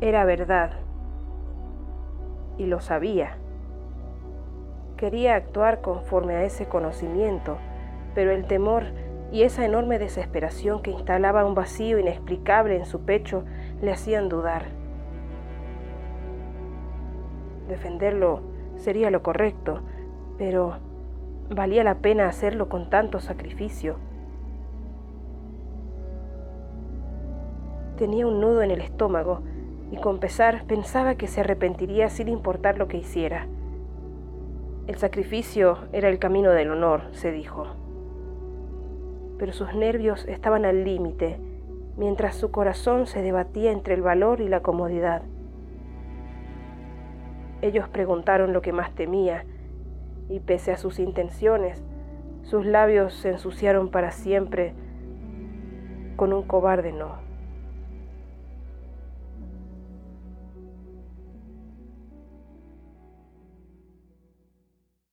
Era verdad. Y lo sabía. Quería actuar conforme a ese conocimiento, pero el temor y esa enorme desesperación que instalaba un vacío inexplicable en su pecho le hacían dudar. Defenderlo sería lo correcto, pero valía la pena hacerlo con tanto sacrificio. Tenía un nudo en el estómago y con pesar pensaba que se arrepentiría sin importar lo que hiciera. El sacrificio era el camino del honor, se dijo. Pero sus nervios estaban al límite, mientras su corazón se debatía entre el valor y la comodidad. Ellos preguntaron lo que más temía, y pese a sus intenciones, sus labios se ensuciaron para siempre con un cobarde no.